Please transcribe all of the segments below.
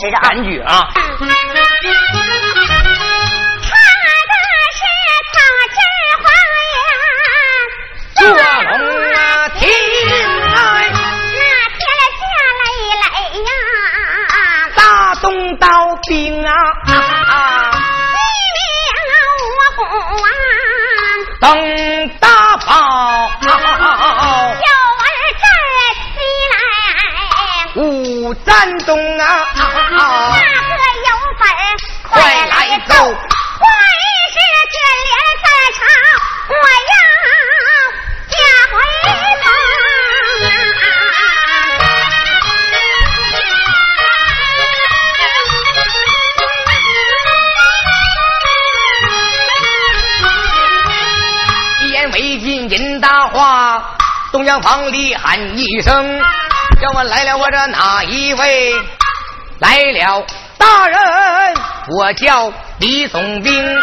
是的，感觉啊。东厢房里喊一声：“叫我来了，我这哪一位来了？大人，我叫李总兵。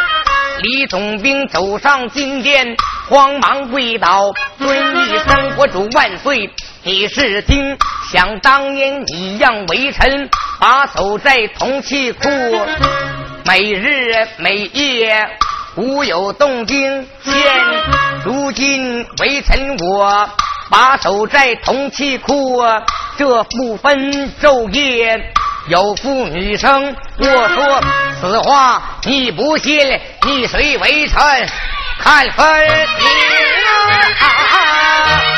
李总兵走上金殿，慌忙跪倒，尊一声国主万岁。你是听，想当年你让微臣把守在铜器库，每日每夜。”无有动静，现如今微臣我把守在铜器库，这不分昼夜，有妇女生。我说此话你不信，你随为臣看分明。啊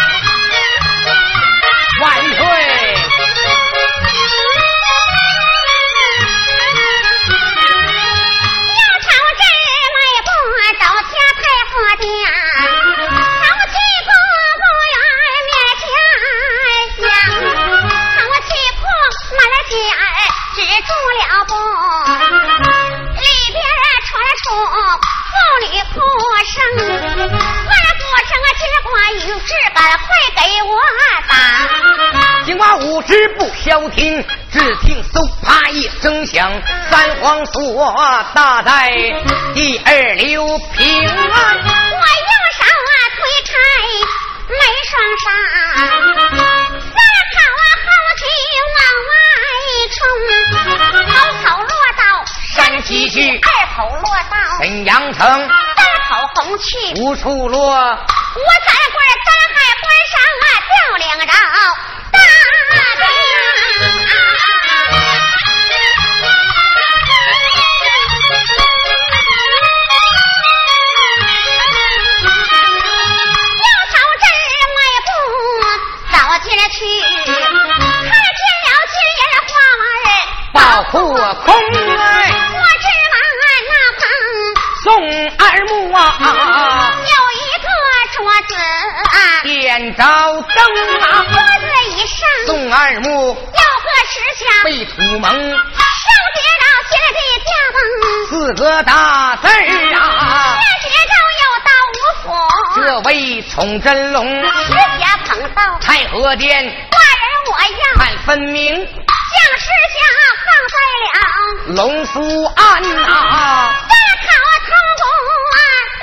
住了步，里边传出妇女哭声，那哭声啊，只管与志敢快给我打。金瓜五十不消停，只听嗖啪一声响，三皇锁打在第二流平安，我用手啊推开门双上。山西去，二口落到沈阳城，三口红去无处落。我三棍三海关上啊掉两招。破空二木啊，有一个桌子啊，点着灯啊，桌子一上。宋二木有个石像被土蒙，上写着写的家风四个大字啊，写着有道无福，这位崇真龙。石家捧到太和殿，大人我要。看分明。将石像放在了。龙福庵啊，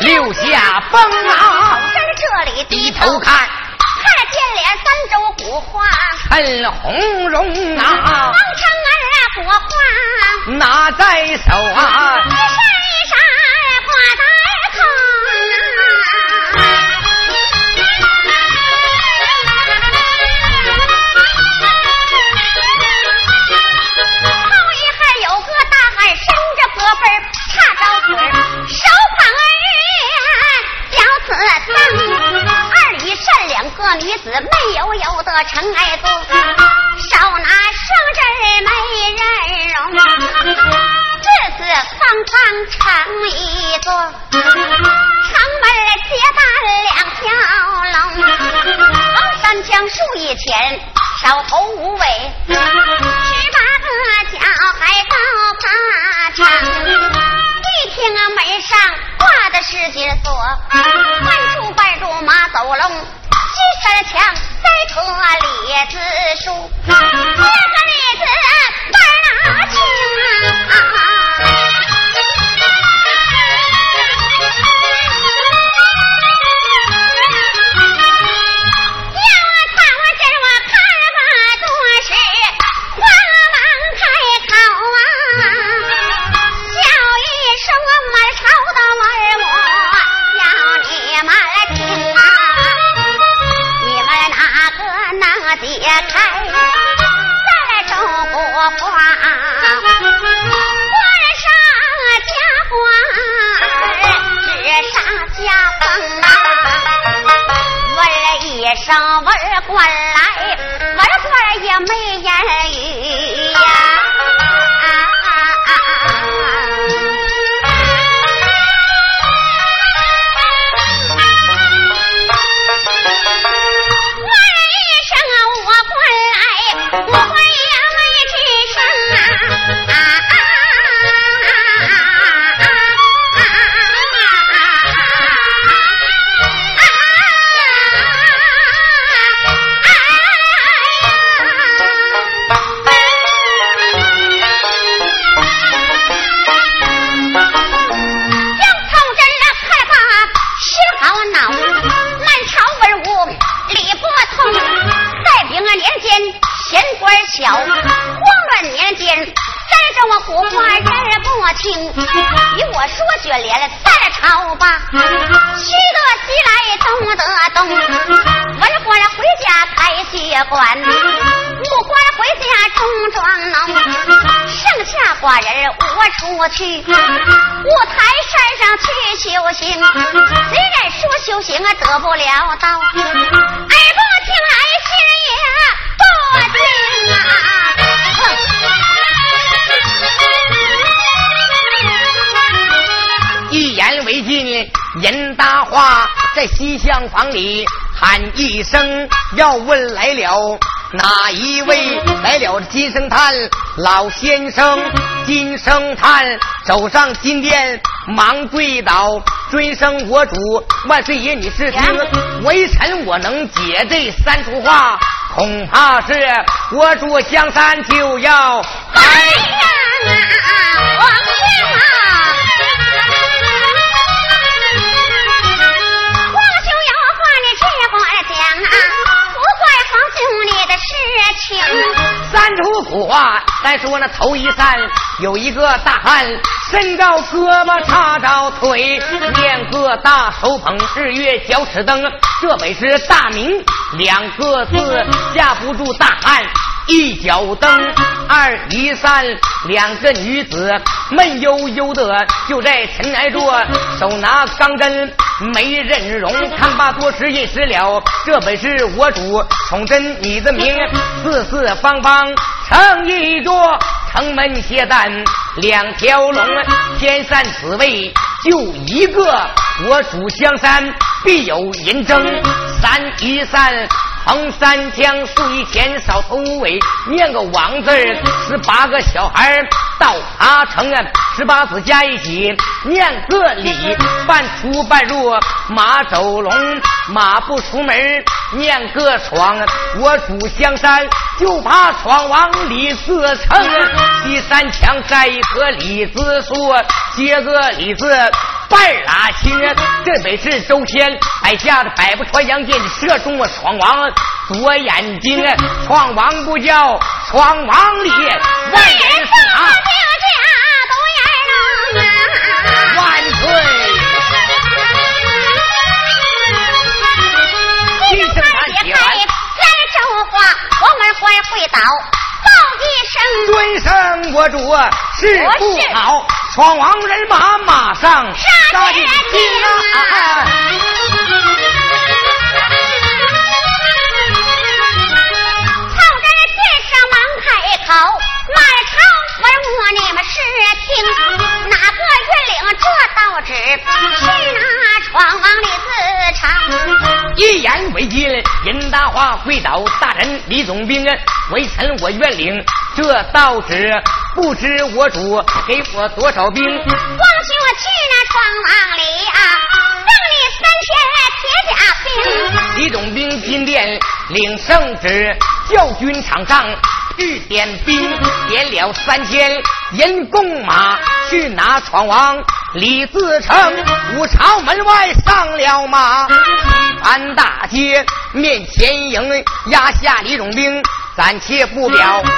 啊，六下风啊，在这里低头看，看见脸三州古画，衬红绒啊，王成儿国画拿在手啊，一闪一闪挂在善良个女子没有有的尘埃多，手拿双针美人容，这次方方成一座，城门结伴两条龙，三枪树一前，梢头无尾，十八个脚还高爬长，一听啊门上挂的是金锁，走龙。西山墙栽棵李子树，大话在西厢房里喊一声，要问来了。哪一位来了？金生叹老先生，金生叹走上金殿，忙跪倒，尊声我主万岁爷，你是听，微臣我能解这三出话，恐怕是我主江山就要哎呀，皇兄啊！情，三出苦话。再说那头一散，有一个大汉，身高胳膊叉着腿，两个大手捧日月交尺灯，这本是大名，两个字架不住大汉。一脚蹬，二一散，两个女子闷悠悠的就在尘埃着，手拿钢针没人容。看罢多时一时了，这本是我主崇祯你的名，四四方方成一座城门歇担两条龙，天山此位就一个，我主香山必有银争。三一三。横三江，竖一前，扫头尾，念个王字十八个小孩到他城啊，十八字加一起，念个李，半出半入马走龙，马不出门念个闯，我主江山就怕闯王李自成。第三枪再一颗李子树，接个李字。半拉青，这本是周天摆下的百步穿杨箭，射中我闯王左眼睛。闯王不叫闯王里，万人送他就叫独眼龙。万岁！一声喊起来，来周话，我们会会倒。报一声，尊声我主是不好，闯王人马马上杀进啊！曹真先生忙开口，满朝问我你们是听这道旨？是那闯王李自成？一言为尽，任大华跪倒大人李总兵，微臣我愿领。这道旨不知我主给我多少兵？皇兄去那闯王里啊，赠你三千铁甲兵。李总兵金殿领圣旨，教军场上欲点兵，点了三千人弓马去拿闯王李自成。五朝门外上了马，安大街面前迎，压下李总兵，暂且不表。我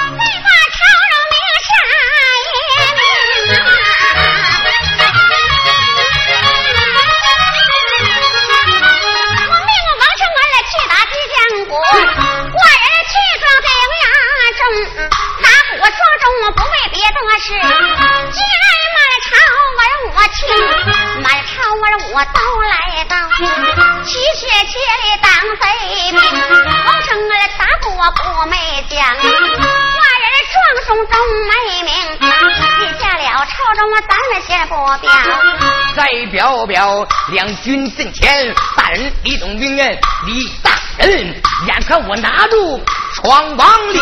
再表表两军阵前，大人李总兵人李大人，眼看我拿住闯王里，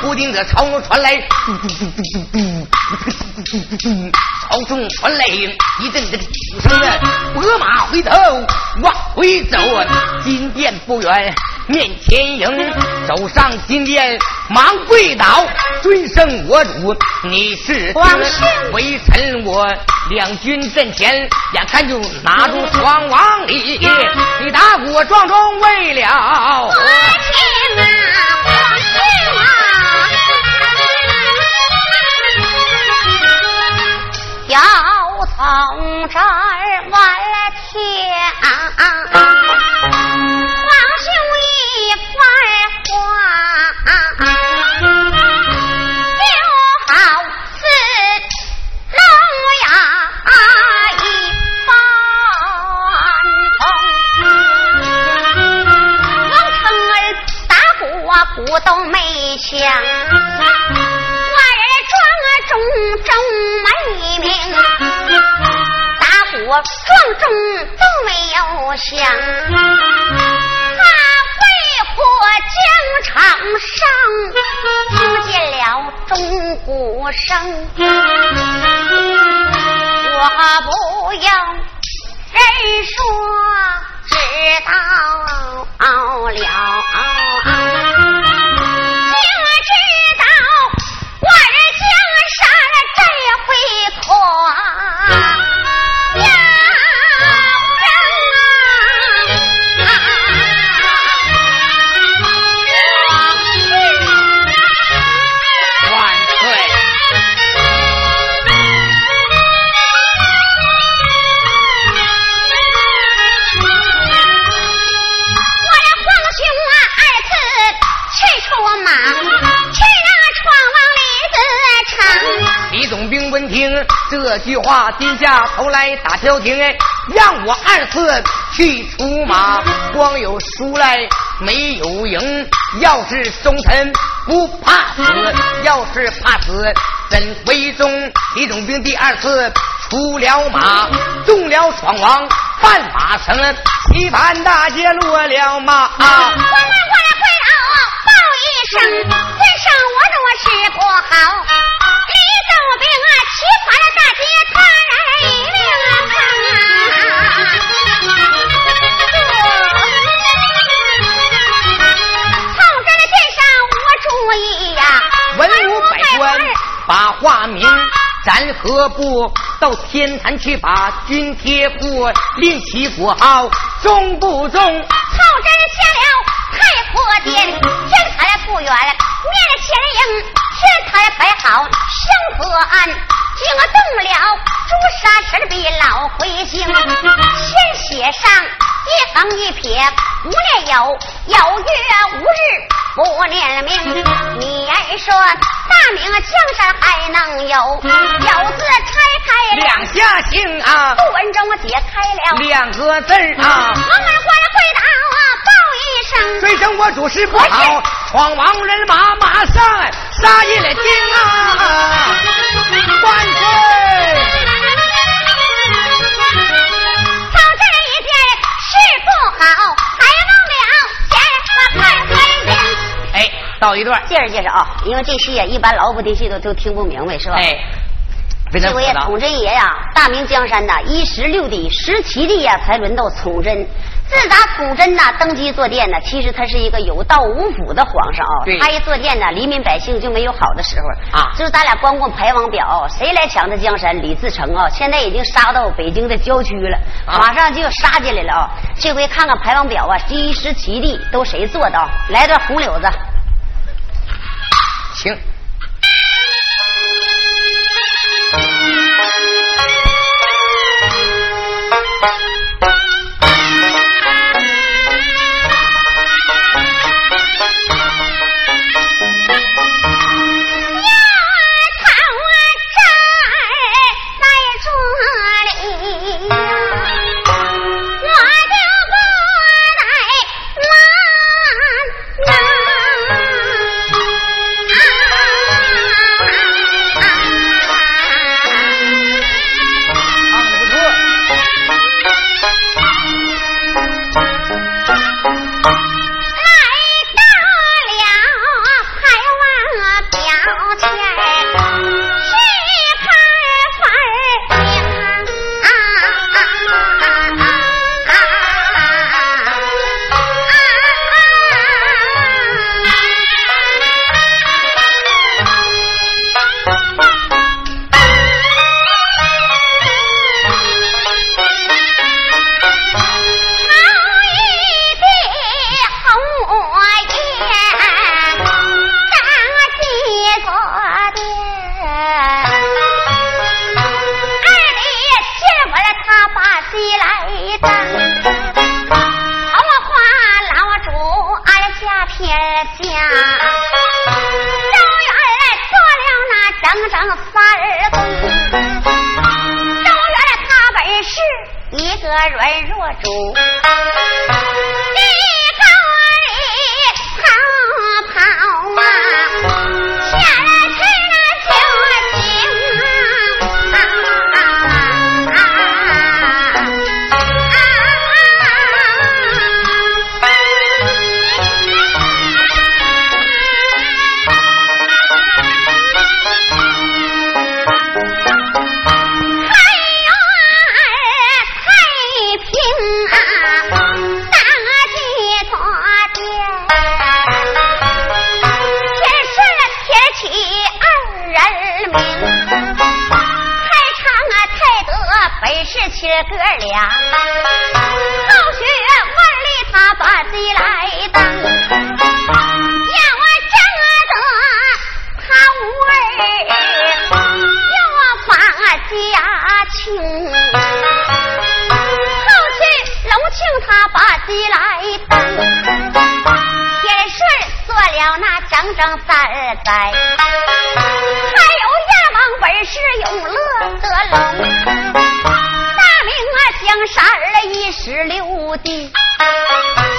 不定的朝中传来。朝中传来一阵这个鼓声啊，拨马回头往回走，金殿不远，面前迎，走上金殿忙跪倒，尊圣我主，你是皇上微臣我两军阵前，眼看就拿住双王礼，你打我撞钟为了我情啊，我我不要打调停，哎，让我二次去出马，光有输来没有赢。要是忠臣不怕死，要是怕死怎会中？李总兵第二次出了马，中了闯王半马城，棋盘大街落了马。我们过来回头报一声，尊上我若是不好，李总兵啊，棋盘的大街他人命啊！从这个剑上我注意呀，文武百官把话明，咱何不到天坛去把军帖付，另起国号，中不中？凑真下了太婆殿，天台不远，面前迎，天台摆好生和安，惊动了朱砂石笔老回京，先写上一横一撇，不念有，有月无日不念名。你儿说大明江山还能有，有字拆开两两，下行啊，杜文忠解开了。两个字儿啊我。们过来回答啊，报一声。虽生我主事不好，闯王人马马上杀一了京啊！万岁！到这一件事不好，还忘了见我快快点。哎，到一段，接着接着啊，因为这戏啊，一般老不的戏都都听不明白，是吧？哎，非常这回统真爷呀，大明江山呐，一十六帝、十七帝呀，才轮到统真。自打统真呐登基坐殿呢，其实他是一个有道无府的皇上啊对。他一坐殿呢，黎民百姓就没有好的时候啊就是咱俩光光排王表，谁来抢他江山？李自成啊，现在已经杀到北京的郊区了，啊马上就要杀进来了啊！这回看看排王表啊，第一十七帝都谁做到？来段红柳子。请。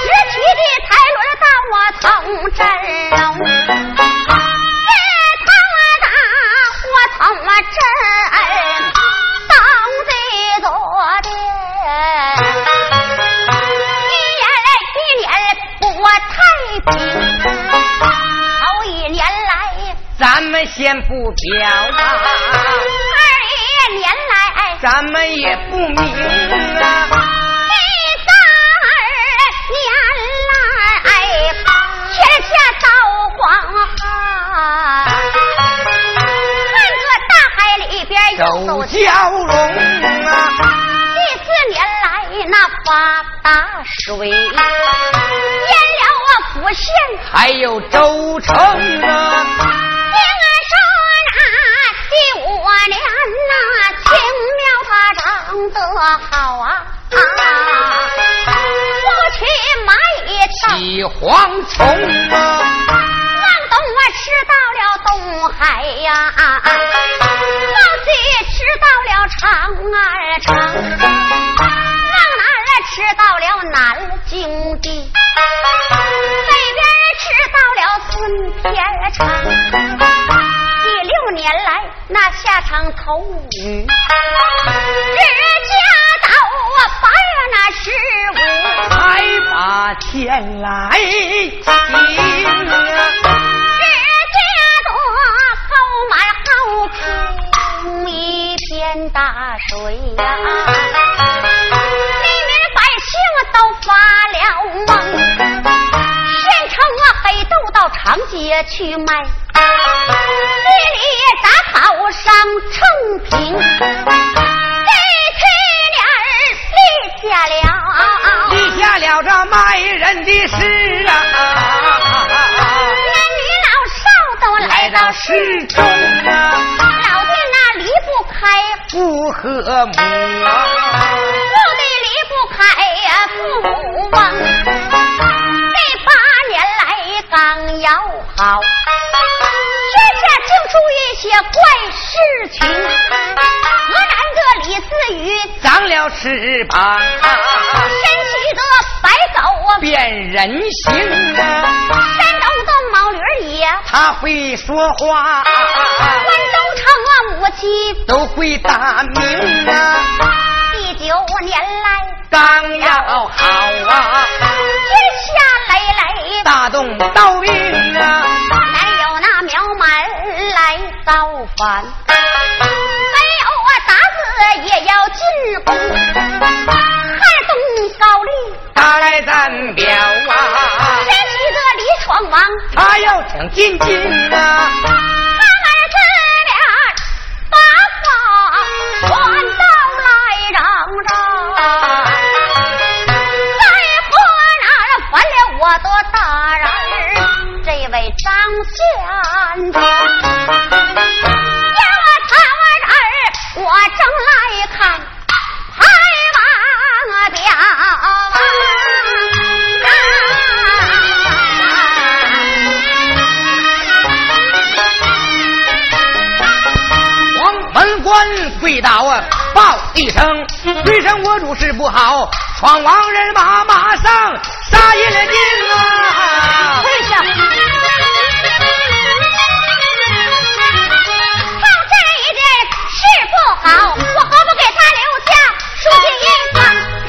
十七弟才轮到我从。这他打我从阵当的多的，一年一年不太平，头一年来咱们先不表啊，二一年来咱们也不明。周蛟龙啊，第四年来那发大水，淹了我府县，还有州城啊。听说那第五年啊青苗它长得好啊，我去买一条起蝗虫啊，往东我吃到了东海呀。吃那下场头雨，日家到我八月那十五，才把天来晴。日家多好满好看。一片大水呀，黎民百姓都发了梦，县城啊黑豆到长街去卖，地里杂草上成平，这去年立下了，立下了这卖人的事啊，男女老少都来到市中啊。不和睦，我的离不开呀父母啊。这八年来刚要好，些怪事情。河南的李四雨长了翅膀，神奇的白狗变人形啊！山东的毛驴也他会说话。母亲都会打鸣啊！第九年来刚要好啊，天下累累大动刀兵啊，造反，没有啊打死也要进宫，汉东高丽。他来咱表啊，天启的李闯王。他要抢金金啊。传到来嚷嚷，在河南犯了我的大人，这位张县长，报一声，回声我主事不好，闯王人马马上杀银了金啊！跪下！一不好，我何不给他留下？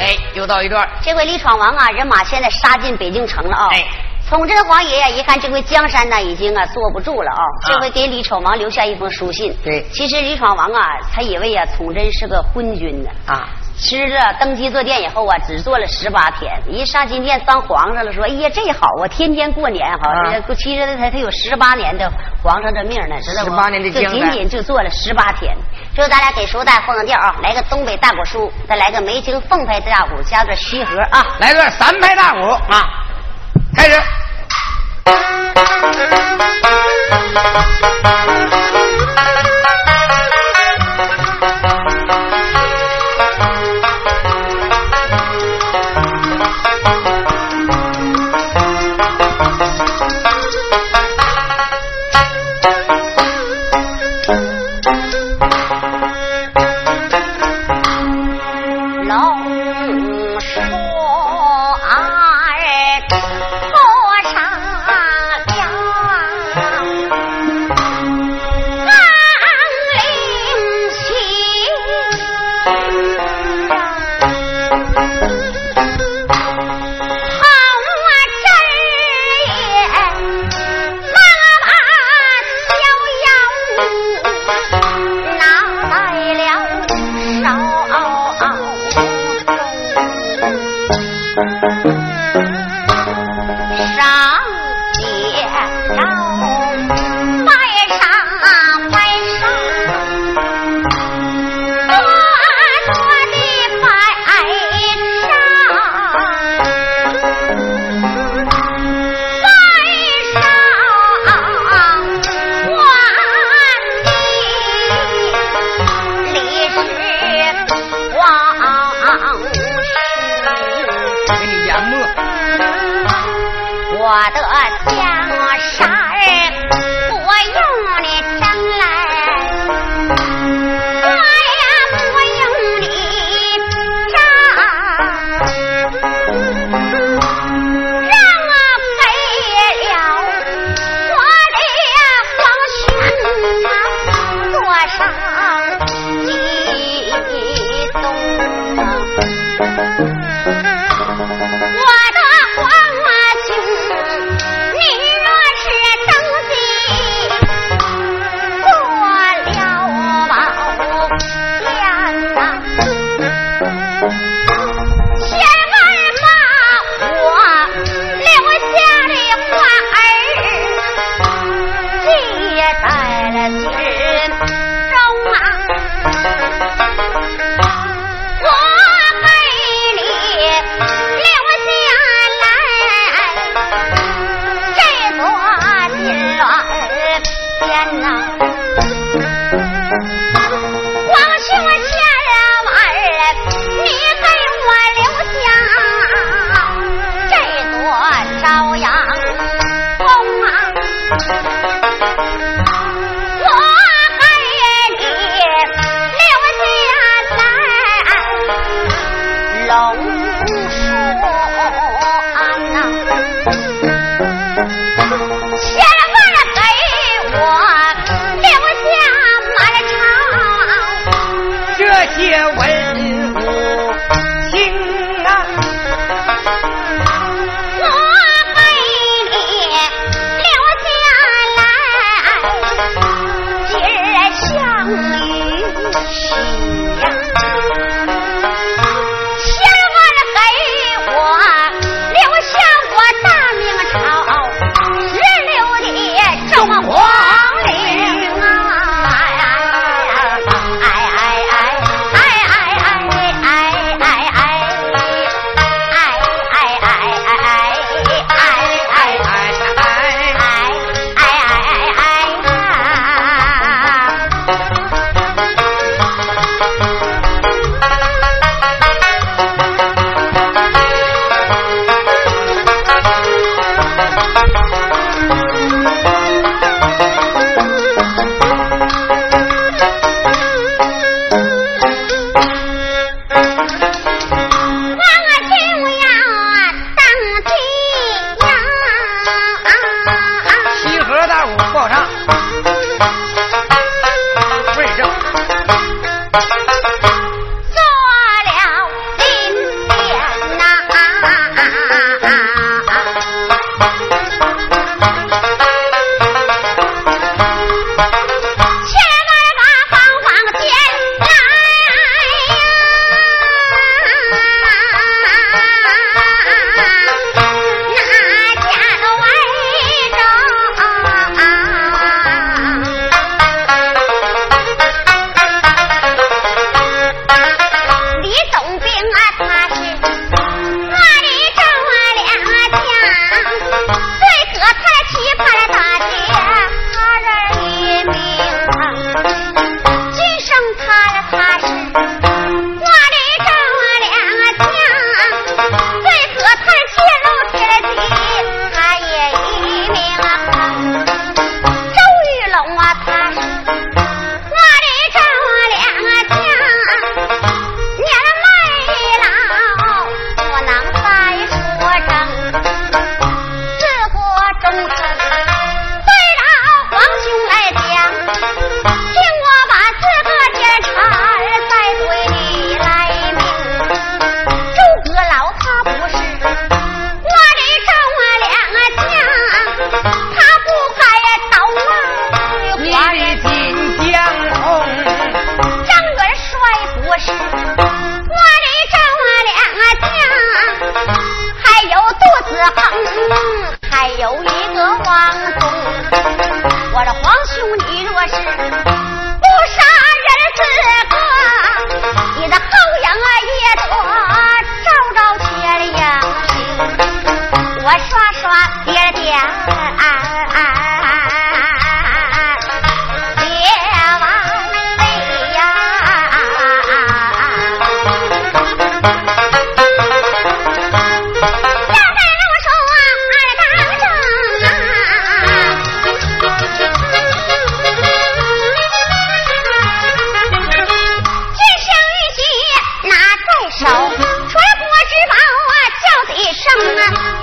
哎，又到一段。这回李闯王啊，人马现在杀进北京城了啊！哎。崇祯皇爷呀，一看这回江山呢已经啊坐不住了啊，这回给李闯王留下一封书信。对，其实李闯王啊，他以为啊崇祯是个昏君呢啊，其实啊登基坐殿以后啊，只坐了十八天，一上金殿当皇上了，说哎呀这好啊，天天过年哈，其实他他有十八年的皇上的命呢，知道吗？十八年的就仅仅就坐了十八天。就咱俩给书带放个调啊，来个东北大鼓书，再来个梅清凤拍大鼓，加段西河啊，来段三拍大鼓啊，开始。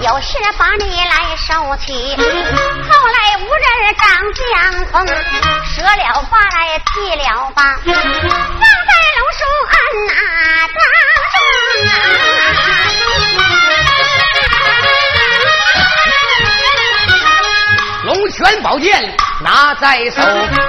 有些把你来收起。后来无人掌江风，舍了花来弃了吧，放在龙树庵哪当中龙泉宝剑拿在手，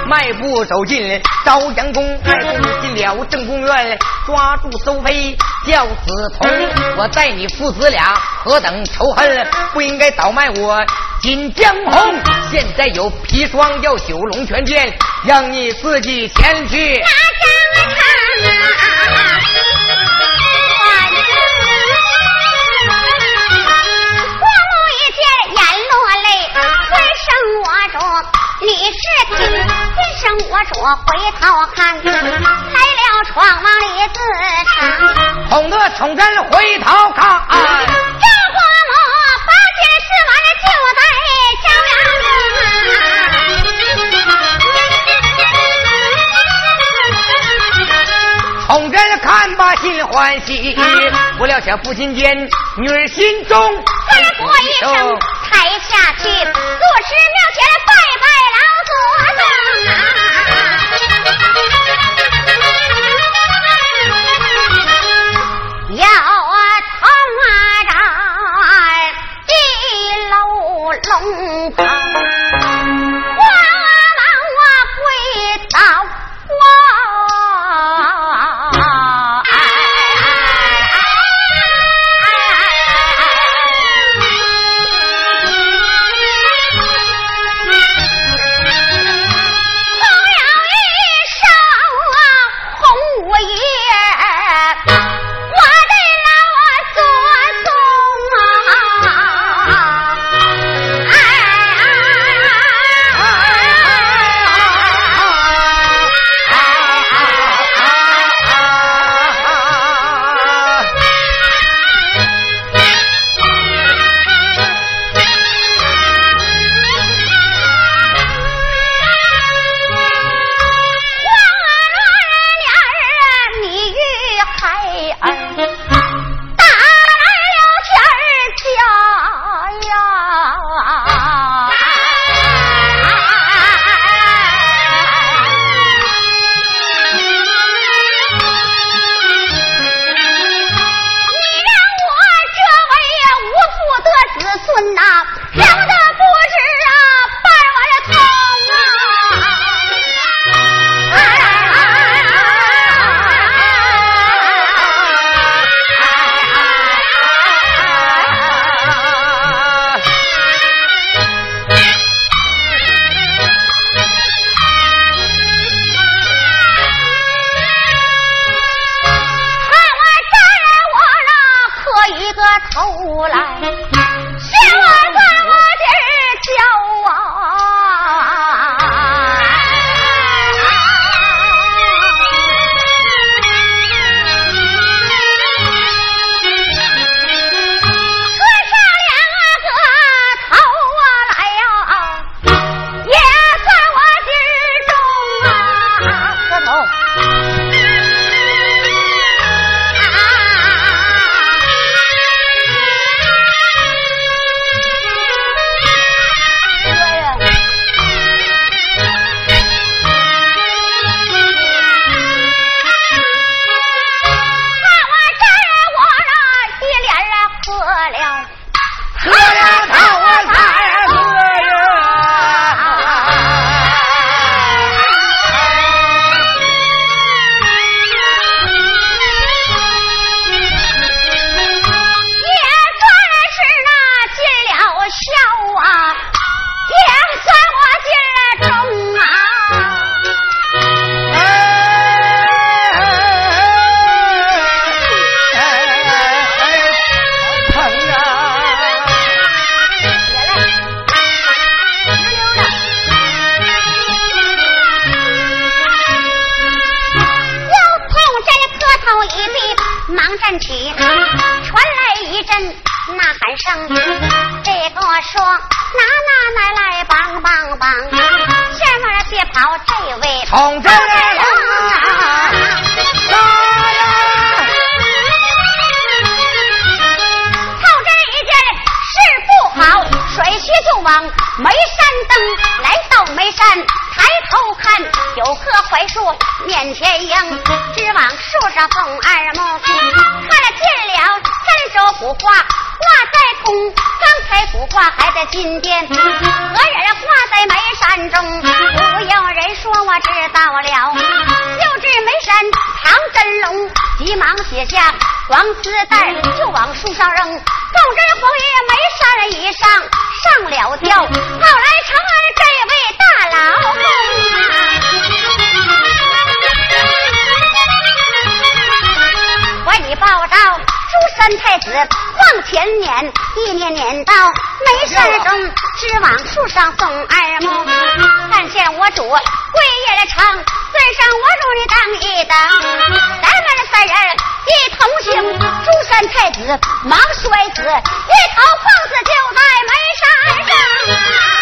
迈步走进朝阳宫，迈步进了正宫院，抓住苏飞叫子从。我待你父子俩何等仇恨，不应该倒卖我锦江红。现在有砒霜要九龙泉剑，让你自己前去。那张啊！我说你是听，今生我说回头看，来了闯王李自成，哄得宠真回头看，赵国母八千四万就在朝阳。宠真看罢心欢喜，不料想父亲间女儿心中再过一声。抬下去，坐师写下黄丝带，就往树上。扔。凤真黄爷眉山以上上。了吊，后来成了这位大老怀里抱到朱山太子往前撵，一撵撵到眉山中，直往树上送二目。看见我主跪也长，尊上我主你等一等，咱们二人一同行朱三太子忙摔死一头碰死就在门山上。